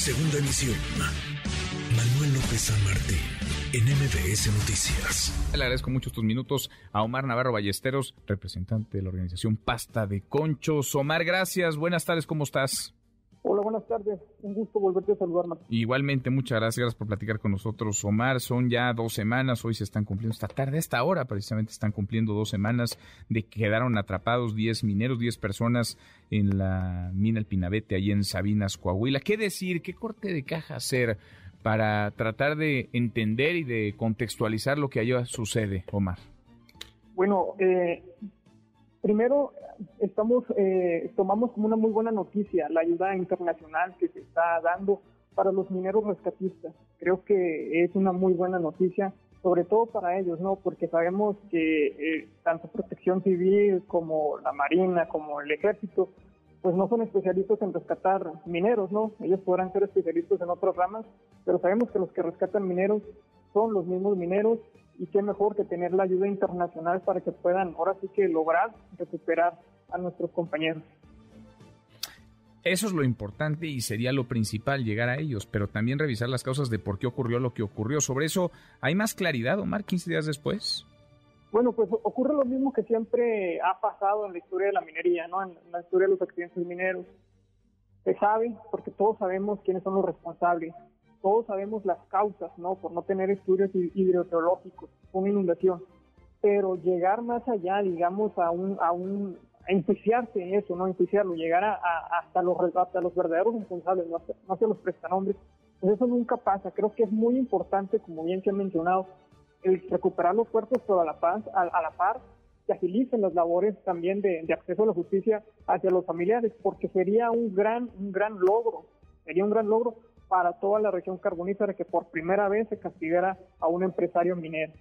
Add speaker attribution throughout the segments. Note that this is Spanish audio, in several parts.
Speaker 1: Segunda emisión. Manuel López San Martín, en MBS Noticias.
Speaker 2: Le agradezco mucho estos minutos a Omar Navarro Ballesteros, representante de la organización Pasta de Conchos. Omar, gracias. Buenas tardes, ¿cómo estás?
Speaker 3: Hola, buenas tardes. Un gusto volverte a saludar, Martín.
Speaker 2: Igualmente, muchas gracias, por platicar con nosotros, Omar. Son ya dos semanas, hoy se están cumpliendo, esta tarde, esta hora precisamente están cumpliendo dos semanas de que quedaron atrapados 10 mineros, 10 personas en la mina El Pinabete, ahí en Sabinas, Coahuila. ¿Qué decir? ¿Qué corte de caja hacer para tratar de entender y de contextualizar lo que allá sucede, Omar?
Speaker 3: Bueno, eh, Primero, estamos eh, tomamos como una muy buena noticia la ayuda internacional que se está dando para los mineros rescatistas. Creo que es una muy buena noticia, sobre todo para ellos, ¿no? Porque sabemos que eh, tanto Protección Civil como la Marina, como el Ejército, pues no son especialistas en rescatar mineros, ¿no? Ellos podrán ser especialistas en otras ramas, pero sabemos que los que rescatan mineros son los mismos mineros y qué mejor que tener la ayuda internacional para que puedan ahora sí que lograr recuperar a nuestros compañeros.
Speaker 2: Eso es lo importante y sería lo principal llegar a ellos, pero también revisar las causas de por qué ocurrió lo que ocurrió. Sobre eso, ¿hay más claridad, Omar, 15 días después?
Speaker 3: Bueno, pues ocurre lo mismo que siempre ha pasado en la historia de la minería, ¿no? En la historia de los accidentes mineros. Se sabe, porque todos sabemos quiénes son los responsables, todos sabemos las causas, ¿no? Por no tener estudios hidrogeológicos, una inundación. Pero llegar más allá, digamos, a un, a un, a enjuiciarse en eso, ¿no? Enjuiciarlo, llegar a, hasta los hasta los verdaderos responsables, no hacia, los prestanombres, pues eso nunca pasa. Creo que es muy importante, como bien se ha mencionado, el recuperar los cuerpos, pero a la, paz, a, la par que agilicen las labores también de, de, acceso a la justicia hacia los familiares, porque sería un gran, un gran logro, sería un gran logro para toda la región carbonífera que por primera vez se castigara a un empresario minero.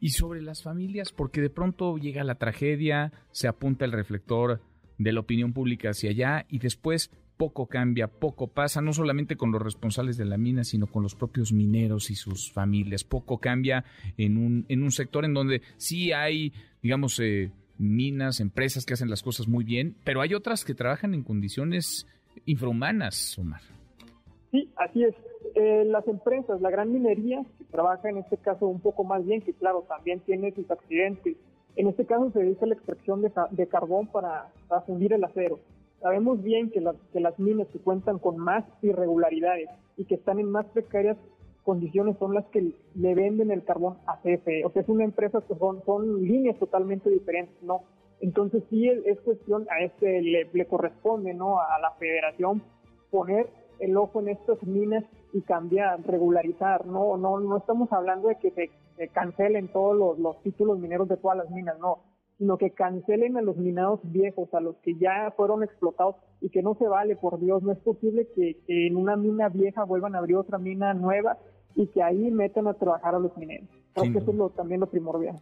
Speaker 2: Y sobre las familias, porque de pronto llega la tragedia, se apunta el reflector de la opinión pública hacia allá y después poco cambia, poco pasa, no solamente con los responsables de la mina, sino con los propios mineros y sus familias. Poco cambia en un, en un sector en donde sí hay, digamos, eh, minas, empresas que hacen las cosas muy bien, pero hay otras que trabajan en condiciones infrahumanas, Omar.
Speaker 3: Sí, así es. Eh, las empresas, la gran minería, que trabaja en este caso un poco más bien, que claro, también tiene sus accidentes. En este caso se dedica a la extracción de, carbón para, fundir el acero. Sabemos bien que, que las minas que cuentan con más irregularidades y que están en más precarias condiciones son las que le venden el carbón a CFE. O sea, es una empresa que son, son líneas totalmente diferentes, ¿no? Entonces sí es, cuestión, a este le, corresponde ¿no? a la federación poner el ojo en estas minas y cambiar, regularizar, no, no, no estamos hablando de que se, cancelen todos los, títulos mineros de todas las minas, no, sino que cancelen a los minados viejos, a los que ya fueron explotados y que no se vale, por Dios, no es posible que, en una mina vieja vuelvan a abrir otra mina nueva y que ahí metan a trabajar a los mineros. Creo que eso es lo, también lo primordial.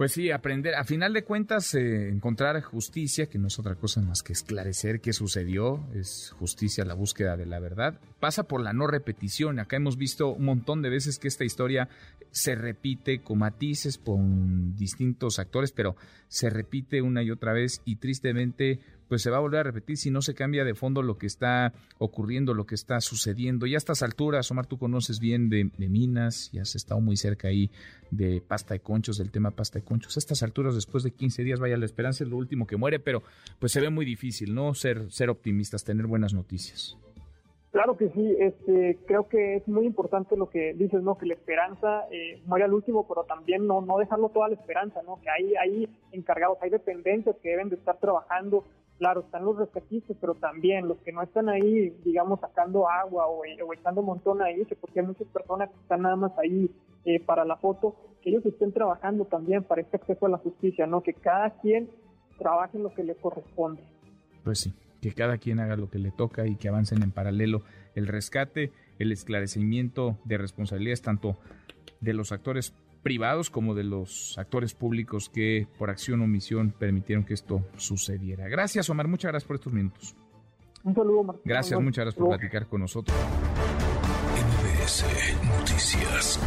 Speaker 2: Pues sí, aprender, a final de cuentas, eh, encontrar justicia, que no es otra cosa más que esclarecer qué sucedió, es justicia, la búsqueda de la verdad, pasa por la no repetición. Acá hemos visto un montón de veces que esta historia se repite con matices, con distintos actores, pero se repite una y otra vez y tristemente pues se va a volver a repetir si no se cambia de fondo lo que está ocurriendo, lo que está sucediendo. Y a estas alturas, Omar, tú conoces bien de, minas y has estado muy cerca ahí de pasta de conchos, del tema pasta de conchos. A estas alturas, después de 15 días, vaya, la esperanza es lo último que muere, pero pues se ve muy difícil, ¿no? Ser, ser optimistas, tener buenas noticias.
Speaker 3: Claro que sí, este, creo que es muy importante lo que dices, ¿no? Que la esperanza eh, muere al último, pero también no, no dejarlo toda la esperanza, ¿no? Que hay, hay encargados, hay dependencias que deben de estar trabajando claro, están los rescatistas, pero también los que no están ahí, digamos, sacando agua o, echando un montón ahí, porque hay muchas personas que están nada más ahí eh, para la foto, que ellos estén trabajando también para este acceso a la justicia, ¿no? Que cada quien trabaje lo que le corresponde.
Speaker 2: Pues sí, que cada quien haga lo que le toca y que avancen en paralelo el rescate, el esclarecimiento de responsabilidades tanto de los actores privados como de los actores públicos que por acción o omisión permitieron que esto sucediera. Gracias, Omar. Muchas gracias por estos minutos.
Speaker 3: Un saludo, Omar.
Speaker 2: Gracias, muchas gracias por platicar con nosotros.
Speaker 1: Noticias.